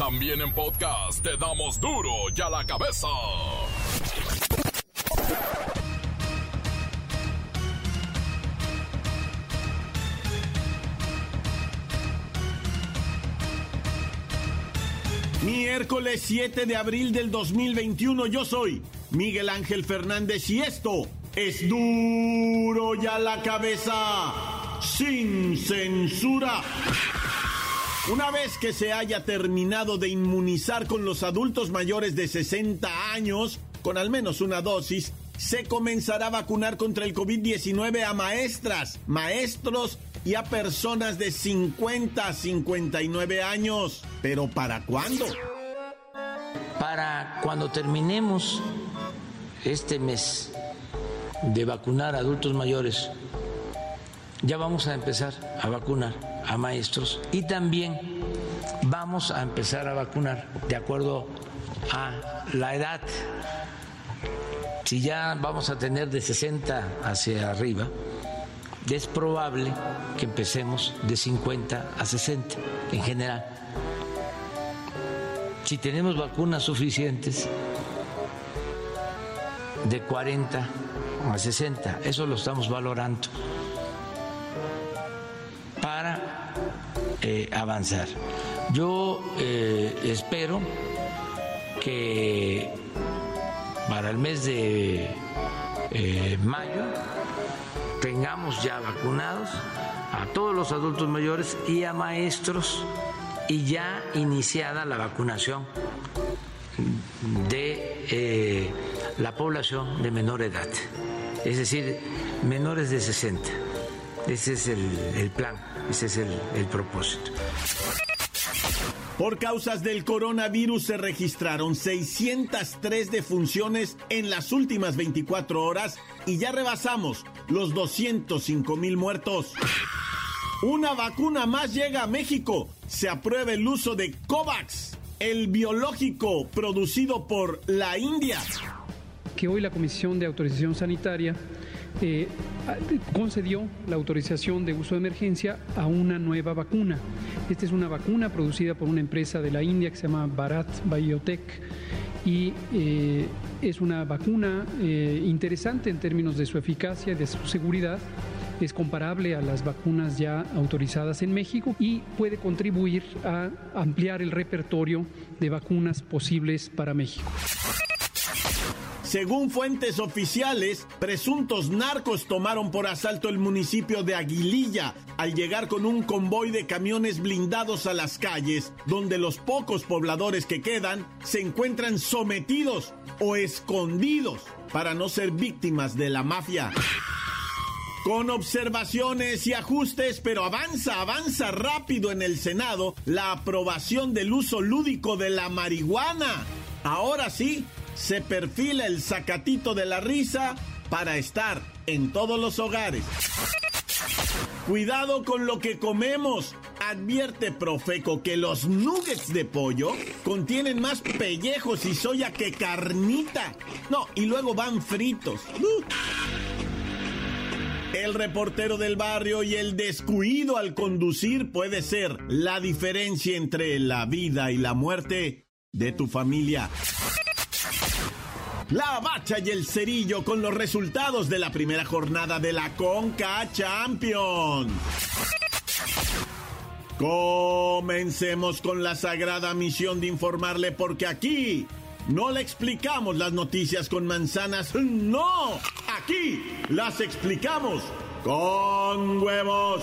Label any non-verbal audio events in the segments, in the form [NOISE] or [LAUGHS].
También en podcast te damos duro y a la cabeza. Miércoles 7 de abril del 2021 yo soy Miguel Ángel Fernández y esto es duro y a la cabeza sin censura. Una vez que se haya terminado de inmunizar con los adultos mayores de 60 años, con al menos una dosis, se comenzará a vacunar contra el COVID-19 a maestras, maestros y a personas de 50 a 59 años. ¿Pero para cuándo? Para cuando terminemos este mes de vacunar a adultos mayores, ya vamos a empezar a vacunar a maestros y también vamos a empezar a vacunar de acuerdo a la edad. Si ya vamos a tener de 60 hacia arriba, es probable que empecemos de 50 a 60 en general. Si tenemos vacunas suficientes, de 40 a 60, eso lo estamos valorando para avanzar. Yo eh, espero que para el mes de eh, mayo tengamos ya vacunados a todos los adultos mayores y a maestros y ya iniciada la vacunación de eh, la población de menor edad, es decir, menores de 60. Ese es el, plan, ese es el propósito. Por causas del coronavirus se registraron 603 defunciones en las últimas 24 horas y ya rebasamos los 205 mil muertos. Una vacuna más llega a México. Se aprueba el uso de COVAX, el biológico producido por la India. Que hoy la Comisión de Autorización Sanitaria eh, concedió la autorización de uso de emergencia a una nueva vacuna. Esta es una vacuna producida por una empresa de la India que se llama Bharat Biotech y eh, es una vacuna eh, interesante en términos de su eficacia y de su seguridad. Es comparable a las vacunas ya autorizadas en México y puede contribuir a ampliar el repertorio de vacunas posibles para México. Según fuentes oficiales, presuntos narcos tomaron por asalto el municipio de Aguililla al llegar con un convoy de camiones blindados a las calles, donde los pocos pobladores que quedan se encuentran sometidos o escondidos para no ser víctimas de la mafia. Con observaciones y ajustes, pero avanza, avanza rápido en el Senado la aprobación del uso lúdico de la marihuana. Ahora sí, se perfila el sacatito de la risa para estar en todos los hogares. Cuidado con lo que comemos. Advierte Profeco que los nuggets de pollo contienen más pellejos y soya que carnita. No, y luego van fritos. El reportero del barrio y el descuido al conducir puede ser la diferencia entre la vida y la muerte de tu familia. La Bacha y el Cerillo con los resultados de la primera jornada de la Conca Champions. Comencemos con la sagrada misión de informarle porque aquí no le explicamos las noticias con manzanas, no, aquí las explicamos con huevos.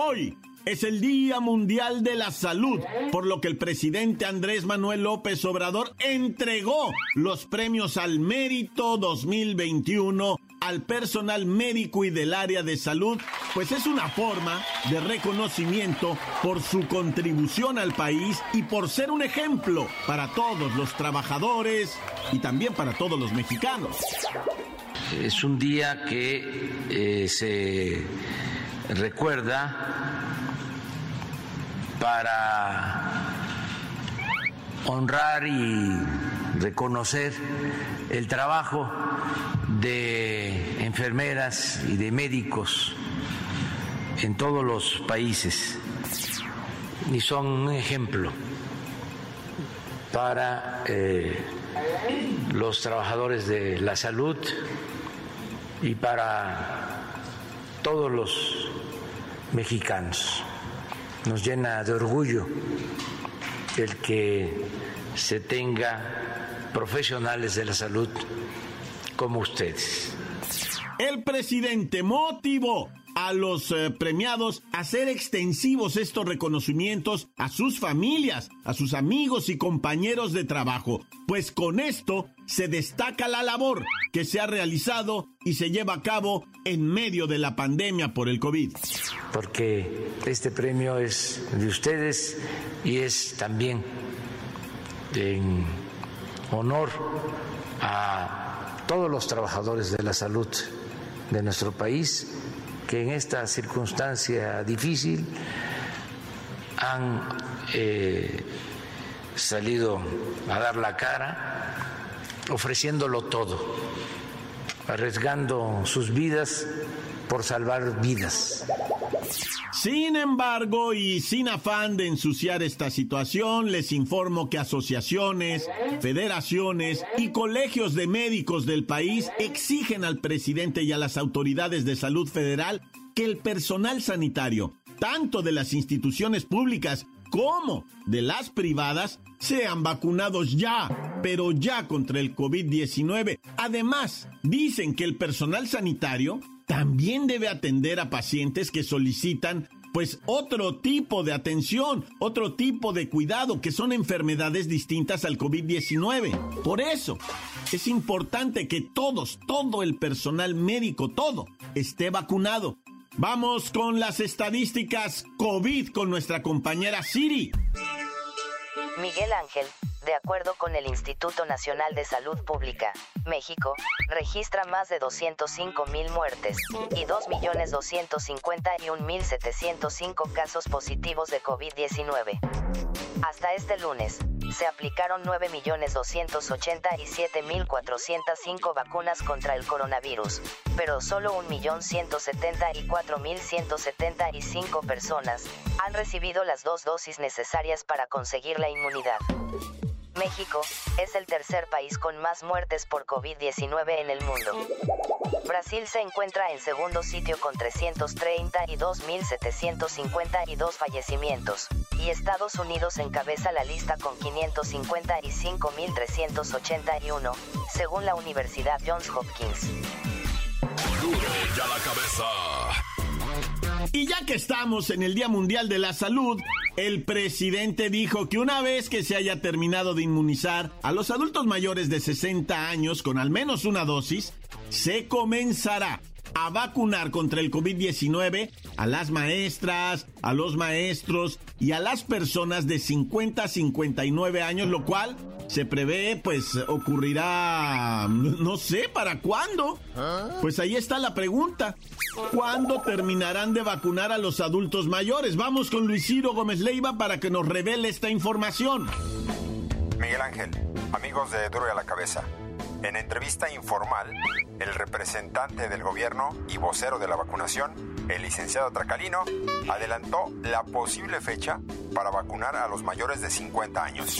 Hoy, es el Día Mundial de la Salud, por lo que el presidente Andrés Manuel López Obrador entregó los premios al mérito 2021 al personal médico y del área de salud, pues es una forma de reconocimiento por su contribución al país y por ser un ejemplo para todos los trabajadores y también para todos los mexicanos. Es un día que eh, se recuerda para honrar y reconocer el trabajo de enfermeras y de médicos en todos los países. Y son un ejemplo para eh, los trabajadores de la salud y para todos los mexicanos. Nos llena de orgullo el que se tenga profesionales de la salud como ustedes. El presidente motivó a los eh, premiados hacer extensivos estos reconocimientos a sus familias, a sus amigos y compañeros de trabajo, pues con esto se destaca la labor que se ha realizado y se lleva a cabo en medio de la pandemia por el COVID. Porque este premio es de ustedes y es también en honor a todos los trabajadores de la salud de nuestro país que en esta circunstancia difícil han eh, salido a dar la cara, ofreciéndolo todo, arriesgando sus vidas por salvar vidas. Sin embargo, y sin afán de ensuciar esta situación, les informo que asociaciones, federaciones y colegios de médicos del país exigen al presidente y a las autoridades de salud federal que el personal sanitario, tanto de las instituciones públicas como de las privadas, sean vacunados ya, pero ya contra el COVID-19. Además, dicen que el personal sanitario también debe atender a pacientes que solicitan pues otro tipo de atención, otro tipo de cuidado, que son enfermedades distintas al COVID-19. Por eso es importante que todos, todo el personal médico, todo, esté vacunado. Vamos con las estadísticas COVID con nuestra compañera Siri. Miguel Ángel, de acuerdo con el Instituto Nacional de Salud Pública, México registra más de 205 mil muertes y 2.251.705 casos positivos de COVID-19. Hasta este lunes, se aplicaron 9.287.405 vacunas contra el coronavirus, pero solo 1.174.175 personas han recibido las dos dosis necesarias para conseguir la inmunidad. México es el tercer país con más muertes por COVID-19 en el mundo. Brasil se encuentra en segundo sitio con 332.752 fallecimientos, y Estados Unidos encabeza la lista con 555.381, según la Universidad Johns Hopkins. ya la cabeza. Y ya que estamos en el Día Mundial de la Salud, el presidente dijo que una vez que se haya terminado de inmunizar a los adultos mayores de 60 años con al menos una dosis, se comenzará a vacunar contra el COVID-19 a las maestras, a los maestros y a las personas de 50 a 59 años, lo cual se prevé pues ocurrirá [LAUGHS] no sé para cuándo. Pues ahí está la pregunta. ¿Cuándo terminarán de vacunar a los adultos mayores? Vamos con Luis Ciro Gómez Leiva para que nos revele esta información. Miguel Ángel, amigos de Duro y a la Cabeza. En entrevista informal, el representante del gobierno y vocero de la vacunación, el licenciado Tracalino, adelantó la posible fecha para vacunar a los mayores de 50 años.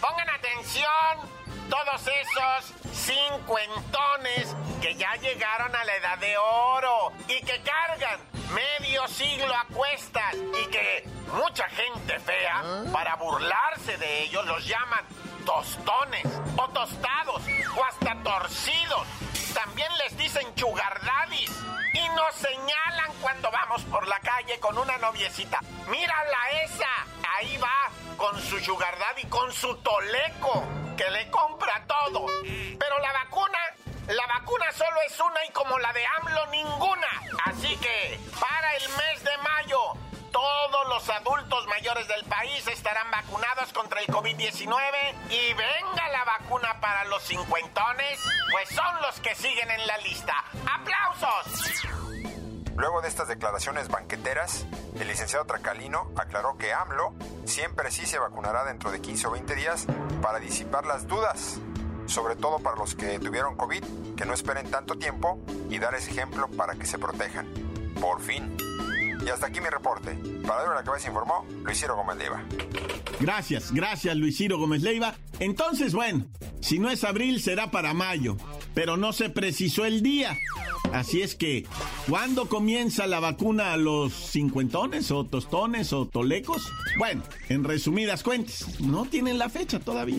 Pongan atención todos esos cincuentones que ya llegaron a la edad de oro y que cargan medio siglo a cuestas y que mucha gente fea, para burlarse de ellos, los llaman tostones o tostados o hasta torcidos. También les dicen chugardadis. Y nos señalan cuando vamos por la calle con una noviecita. Mírala esa. Ahí va con su sugar daddy, con su toleco, que le compra todo. Pero la vacuna, la vacuna solo es una y como la de AMLO ninguna. Así que para el mes de mayo, todos los adultos mayores del país estarán vacunados contra el COVID-19 y venga la vacuna para los cincuentones, pues son los que siguen en la lista. ¡Aplausos! Luego de estas declaraciones banqueteras, el licenciado Tracalino aclaró que AMLO siempre sí se vacunará dentro de 15 o 20 días para disipar las dudas, sobre todo para los que tuvieron COVID, que no esperen tanto tiempo y dar ese ejemplo para que se protejan. Por fin. Y hasta aquí mi reporte. Para ver la cabeza informó Luis Ciro Gómez Leiva. Gracias, gracias Luis Ciro Gómez Leiva. Entonces, bueno, si no es abril será para mayo, pero no se precisó el día. Así es que, ¿cuándo comienza la vacuna a los cincuentones o tostones o tolecos? Bueno, en resumidas cuentas, no tienen la fecha todavía.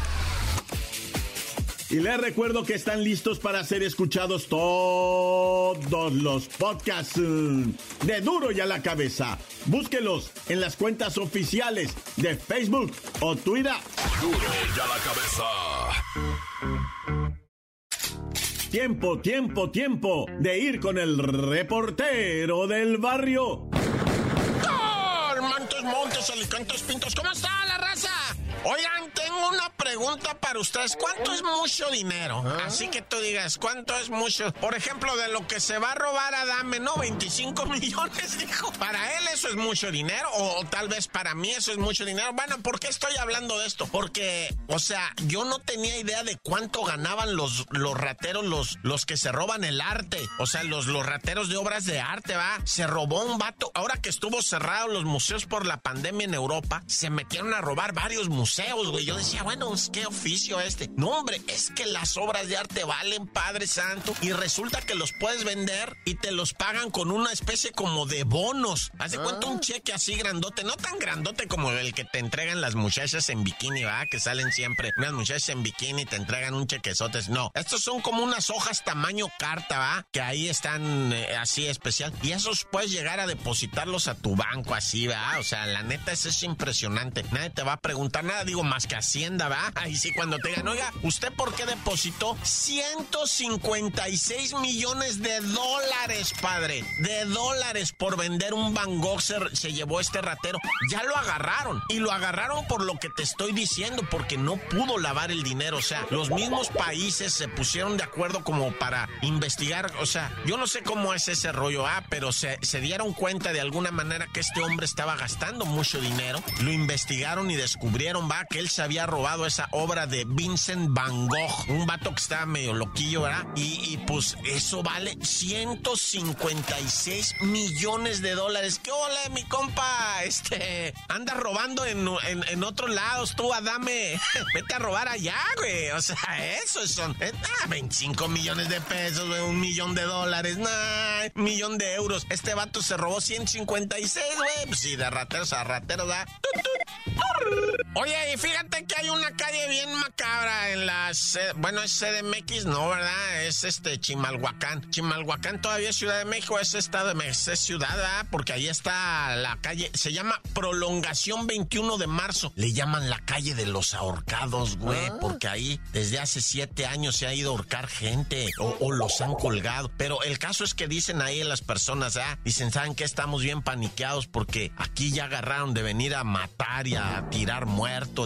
Y les recuerdo que están listos para ser escuchados todos los podcasts mm, de Duro y a la Cabeza. Búsquelos en las cuentas oficiales de Facebook o Twitter. Duro y a la cabeza. Tiempo, tiempo, tiempo de ir con el reportero del barrio. Montes, Montes, Alicantes, Pintos, ¿cómo está la raza? Oigan, tengo una pregunta para ustedes. ¿Cuánto es mucho dinero? Así que tú digas, ¿cuánto es mucho? Por ejemplo, de lo que se va a robar a Dame, ¿no? 25 [LAUGHS] millones, dijo. Para él eso es mucho dinero, o, tal vez para mí eso es mucho dinero. Bueno, ¿por qué estoy hablando de esto? Porque, o sea, yo no tenía idea de cuánto ganaban los, los rateros, los, los que se roban el arte. O sea, los, los rateros de obras de arte, ¿va? Se robó un vato. Ahora que estuvo cerrado los museos por la pandemia en Europa, se metieron a robar varios museos güey. Yo decía, bueno, ¿qué oficio este? No, hombre, es que las obras de arte valen, Padre Santo, y resulta que los puedes vender y te los pagan con una especie como de bonos. Haz de cuenta un ah. cheque así grandote, no tan grandote como el que te entregan las muchachas en bikini, ¿va? Que salen siempre unas muchachas en bikini y te entregan un chequezote. No, estos son como unas hojas tamaño carta, ¿va? Que ahí están eh, así especial. Y esos puedes llegar a depositarlos a tu banco así, ¿va? O sea, la neta, eso es impresionante. Nadie te va a preguntar nada digo más que Hacienda, ¿va? Ahí sí, cuando te digan, oiga, ¿usted por qué depositó 156 millones de dólares, padre? De dólares por vender un Van Gogh se, llevó este ratero. Ya lo agarraron. Y lo agarraron por lo que te estoy diciendo, porque no pudo lavar el dinero. O sea, los mismos países se pusieron de acuerdo como para investigar. O sea, yo no sé cómo es ese rollo, ah, pero se, se dieron cuenta de alguna manera que este hombre estaba gastando mucho dinero. Lo investigaron y descubrieron, va, que él se había robado esa obra de Vincent Van Gogh, un vato que estaba medio loquillo, ¿verdad? Y, pues eso vale 156 millones de dólares. ¿Qué hola, mi compa? Este, anda robando en, en, otros lados, tú, Adame. [LAUGHS] Vete a robar allá, güey. O sea, eso son 25 eh, millones de pesos, güey, un millón de dólares, nah, un millón de euros. Este vato se robó 156, güey. Pues sí, de rateros a rateros, ¿verdad? Oye, y fíjate que hay una calle bien macabra en la... Bueno, es CDMX, no, ¿verdad? Es este Chimalhuacán. Chimalhuacán todavía es Ciudad de México, es Estado de México, es ciudad, ¿verdad? Porque ahí está la calle, se llama Prolongación 21 de marzo. Le llaman la calle de los ahorcados, güey, ah. porque ahí desde hace siete años se ha ido a ahorcar gente o, los han colgado. Pero el caso es que dicen ahí las personas, ¿ah? Dicen, ¿saben qué? Estamos bien paniqueados porque aquí ya agarraron de venir a matar y a tirar muertos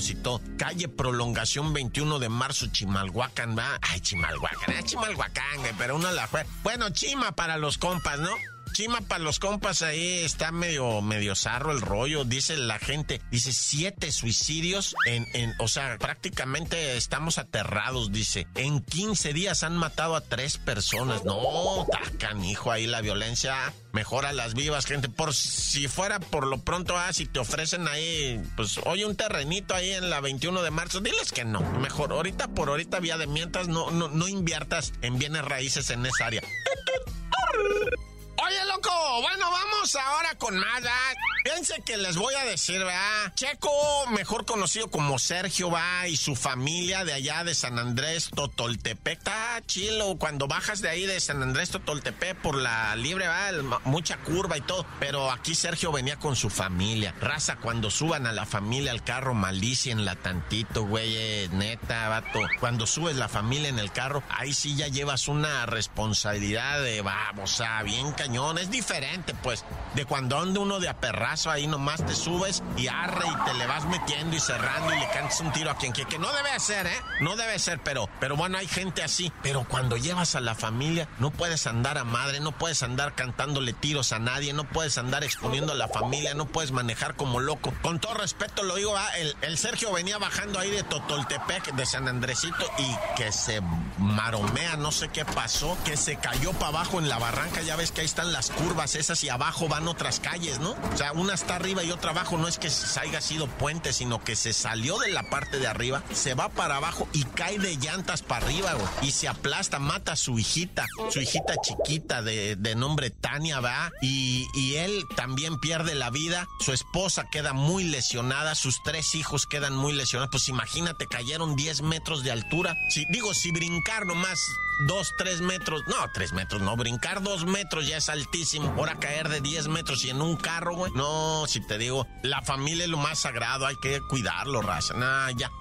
y todo. Calle Prolongación 21 de marzo, Chimalhuacán, ¿va? Ay, Chimalhuacán, ah, Chimalhuacán, pero uno la fue. Bueno, Chima para los compas, ¿no? Chima para los compas ahí está medio, medio zarro el rollo. Dice la gente, dice siete suicidios en, en, o sea, prácticamente estamos aterrados, dice. En 15 días han matado a tres personas. No, tacan, hijo, ahí la violencia mejora las vivas, gente. Por si fuera por lo pronto, ah, si te ofrecen ahí, pues, oye, un terrenito ahí en la 21 de marzo, diles que no. Mejor, ahorita por ahorita, vía de mientras, no, no, no inviertas en bienes raíces en esa área. Oye, loco, bueno, vamos ahora con más. Fíjense que les voy a decir, ¿verdad? Checo, mejor conocido como Sergio, va, y su familia de allá de San Andrés Totoltepec. Está chilo cuando bajas de ahí de San Andrés Totoltepec por la libre, va, mucha curva y todo. Pero aquí Sergio venía con su familia. Raza, cuando suban a la familia al carro, la tantito, güey, eh, neta, vato. Cuando subes la familia en el carro, ahí sí ya llevas una responsabilidad de, vamos, a bien cañón. Es diferente, pues, de cuando anda uno de aperrar ahí nomás te subes y arre y te le vas metiendo y cerrando y le cantas un tiro a quien quiera, que no debe ser, ¿eh? No debe ser, pero, pero bueno, hay gente así. Pero cuando llevas a la familia, no puedes andar a madre, no puedes andar cantándole tiros a nadie, no puedes andar exponiendo a la familia, no puedes manejar como loco. Con todo respeto lo digo, el, el Sergio venía bajando ahí de Totoltepec, de San Andresito, y que se maromea, no sé qué pasó, que se cayó para abajo en la barranca, ya ves que ahí están las curvas esas y abajo van otras calles, ¿no? O sea, un una está arriba y otra abajo, no es que haya sido puente, sino que se salió de la parte de arriba, se va para abajo y cae de llantas para arriba, y se aplasta, mata a su hijita, su hijita chiquita de, nombre Tania, va, y, y él también pierde la vida, su esposa queda muy lesionada, sus tres hijos quedan muy lesionados, pues imagínate, cayeron 10 metros de altura, si, digo, si brincar nomás dos, tres metros, no, tres metros, no, brincar dos metros ya es altísimo, ahora caer de 10 metros y en un carro, güey, no, si te digo, la familia es lo más sagrado, hay que cuidarlo, raza. Nah, ya.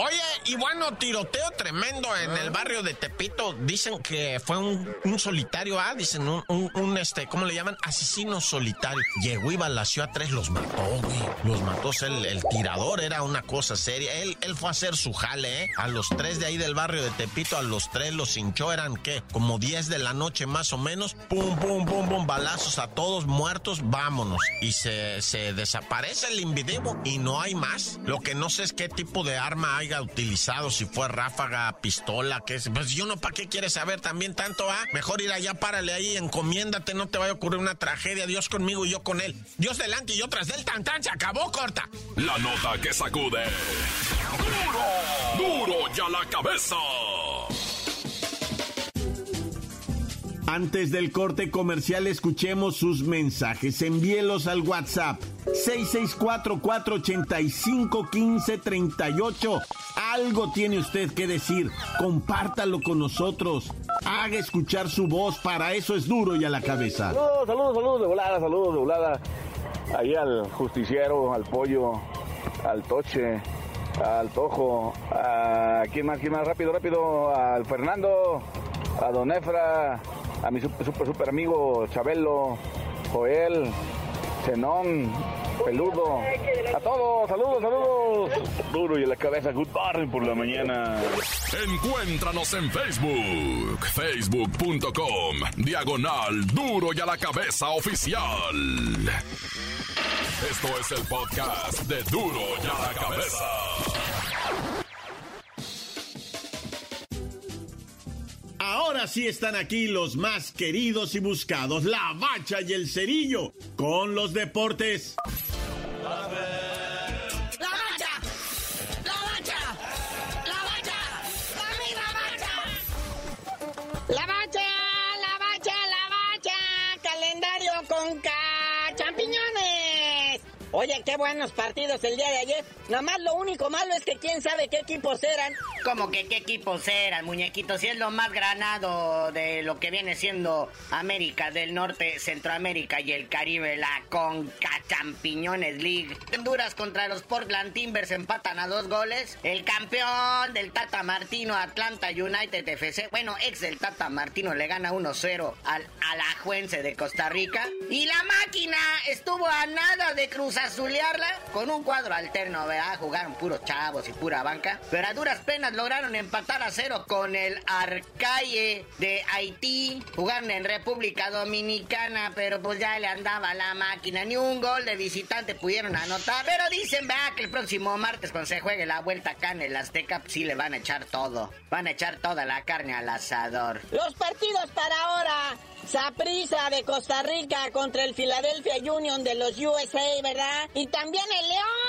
Oye, y bueno, tiroteo tremendo en el barrio de Tepito. Dicen que fue un, solitario, ah, dicen un, este, ¿cómo le llaman? Asesino solitario. Llegó y balació a tres, los mató, güey. Los mató, el, el tirador era una cosa seria. Él, él fue a hacer su jale, ¿eh? A los tres de ahí del barrio de Tepito, a los tres los hinchó, eran, ¿qué? Como 10 de la noche más o menos. Pum, pum, pum, pum, balazos a todos muertos, vámonos. Y se, se desaparece el individuo y no hay más. Lo que no sé es qué tipo de arma utilizado, si fue ráfaga, pistola, que es. Pues yo no, ¿para qué quieres saber también tanto, ah? Mejor ir allá, párale ahí, encomiéndate, no te vaya a ocurrir una tragedia. Dios conmigo y yo con él. Dios delante y yo tras del tan se acabó, corta. La nota que sacude. ¡Duro! ¡Duro ya la cabeza! Antes del corte comercial, escuchemos sus mensajes. Envíelos al WhatsApp 664-485-1538. Algo tiene usted que decir. Compártalo con nosotros. Haga escuchar su voz. Para eso es duro y a la cabeza. Saludos, saludos, saludos de volada, saludos de volada. Ahí al justiciero, al pollo, al toche, al tojo. A, ¿Quién más? ¿Quién más? Rápido, rápido. Al Fernando, a Don Efra a mi super, super, super amigo Chabelo, Joel, Zenón, Peludo, a todos, saludos, saludos. Duro y en la cabeza, good morning por la mañana. Encuéntranos en Facebook, facebook.com, diagonal Duro y a la cabeza oficial. Esto es el podcast de Duro y a la cabeza. Ahora sí están aquí los más queridos y buscados, la bacha y el cerillo, con los deportes. Oye, qué buenos partidos el día de ayer. Nada más lo único malo es que quién sabe qué equipos eran. Como que qué equipos eran, muñequitos. Si es lo más granado de lo que viene siendo América del Norte, Centroamérica y el Caribe, la Conca Champiñones League. Honduras contra los Portland Timbers empatan a dos goles. El campeón del Tata Martino, Atlanta United FC, bueno, ex del Tata Martino, le gana 1-0 al Alajuense de Costa Rica. Y la máquina estuvo a nada de cruzar cruzazulearla con un cuadro alterno, ¿verdad? Jugaron puros chavos y pura banca. Pero a duras penas lograron empatar a cero con el Arcaye de Haití. Jugaron en República Dominicana, pero pues ya le andaba la máquina. Ni un gol de visitante pudieron anotar. Pero dicen, vea, que el próximo martes cuando se juegue la vuelta acá en el Azteca, pues sí le van a echar todo. Van a echar toda la carne al asador. Los partidos para ahora. Saprisa de Costa Rica contra el Philadelphia Union de los USA, ¿verdad? Y también el León.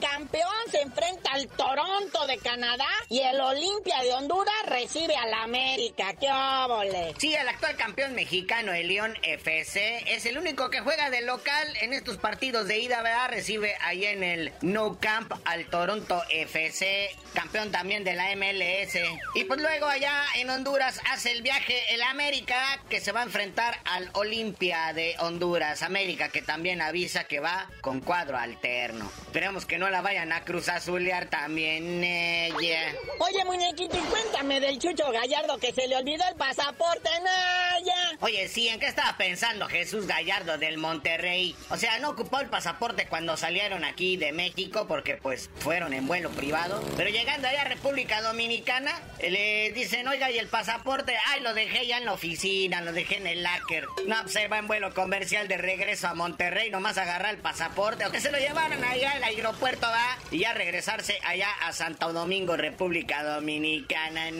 Campeón, se enfrenta al Toronto de Canadá y el Olimpia de Honduras recibe al América. ¡Qué óvole! Sí, el actual campeón mexicano, el León FC, es el único que juega de local en estos partidos de ida, ¿verdad? Recibe ahí en el No Camp al Toronto FC, campeón también de la MLS. Y pues luego allá en Honduras hace el viaje el América, que se va a enfrentar al Olimpia de Honduras. América que también avisa que va con cuadro alterno. Esperemos que no la vayan a cruz azulear también ella. Oye, muñequito, y cuéntame del Chucho Gallardo que se le olvidó el pasaporte, Naya. Oye, sí, ¿en qué estaba pensando Jesús Gallardo del Monterrey? O sea, no ocupó el pasaporte cuando salieron aquí de México porque pues fueron en vuelo privado. Pero llegando allá a República Dominicana, le dicen, oiga, ¿y el pasaporte? Ay, lo dejé ya en la oficina, lo dejé en el locker. No, pues se va en vuelo comercial de regreso a Monterrey, nomás agarrar el pasaporte. O que se lo llevaron allá al aeropuerto, va. Y ya regresarse allá a Santo Domingo, República Dominicana.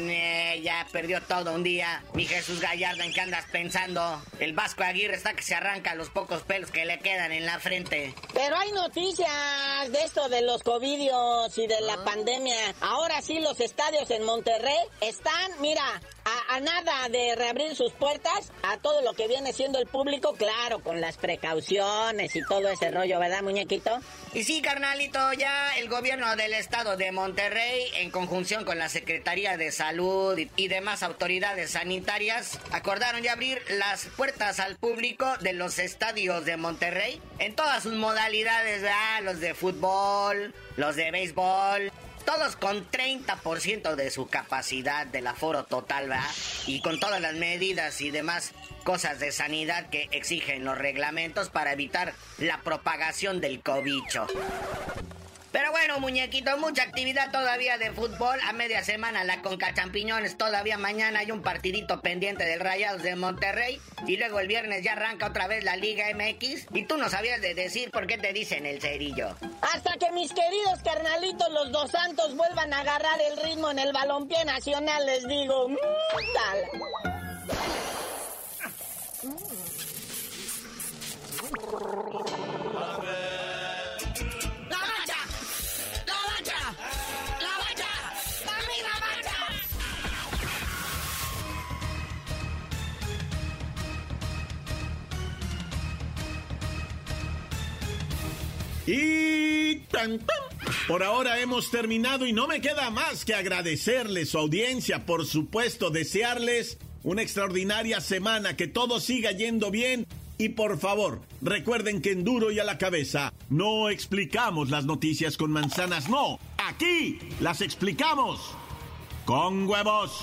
Ya perdió todo un día. Mi Jesús Gallardo, ¿en qué andas pensando? El Vasco Aguirre está que se arranca los pocos pelos que le quedan en la frente. Pero hay noticias de esto de los covidios y de la pandemia. Ahora sí, los estadios en Monterrey están, mira, a, nada de reabrir sus puertas a todo lo que viene siendo el público, claro, con las precauciones y todo ese rollo, ¿verdad, muñequito? Y sí, carnalito, ya el gobierno del estado de Monterrey, en conjunción con la Secretaría de Salud y, y demás autoridades sanitarias, acordaron ya abrir las puertas al público de los estadios de Monterrey en todas sus modalidades, ¿verdad? Los de fútbol, los de béisbol, todos con 30% de su capacidad del aforo total, ¿verdad? Y con todas las medidas y demás cosas de sanidad que exigen los reglamentos para evitar la propagación del cobicho. Pero bueno, muñequito, mucha actividad todavía de fútbol. A media semana la Conca Champiñones. Todavía mañana hay un partidito pendiente del Rayados de Monterrey. Y luego el viernes ya arranca otra vez la Liga MX. Y tú no sabías de decir por qué te dicen el cerillo. Hasta que mis queridos carnalitos, los dos santos, vuelvan a agarrar el ritmo en el balompié nacional, les digo. Mmm, Y. Por ahora hemos terminado y no me queda más que agradecerles su audiencia, por supuesto, desearles una extraordinaria semana, que todo siga yendo bien y por favor, recuerden que en duro y a la cabeza no explicamos las noticias con manzanas, no, aquí las explicamos con huevos.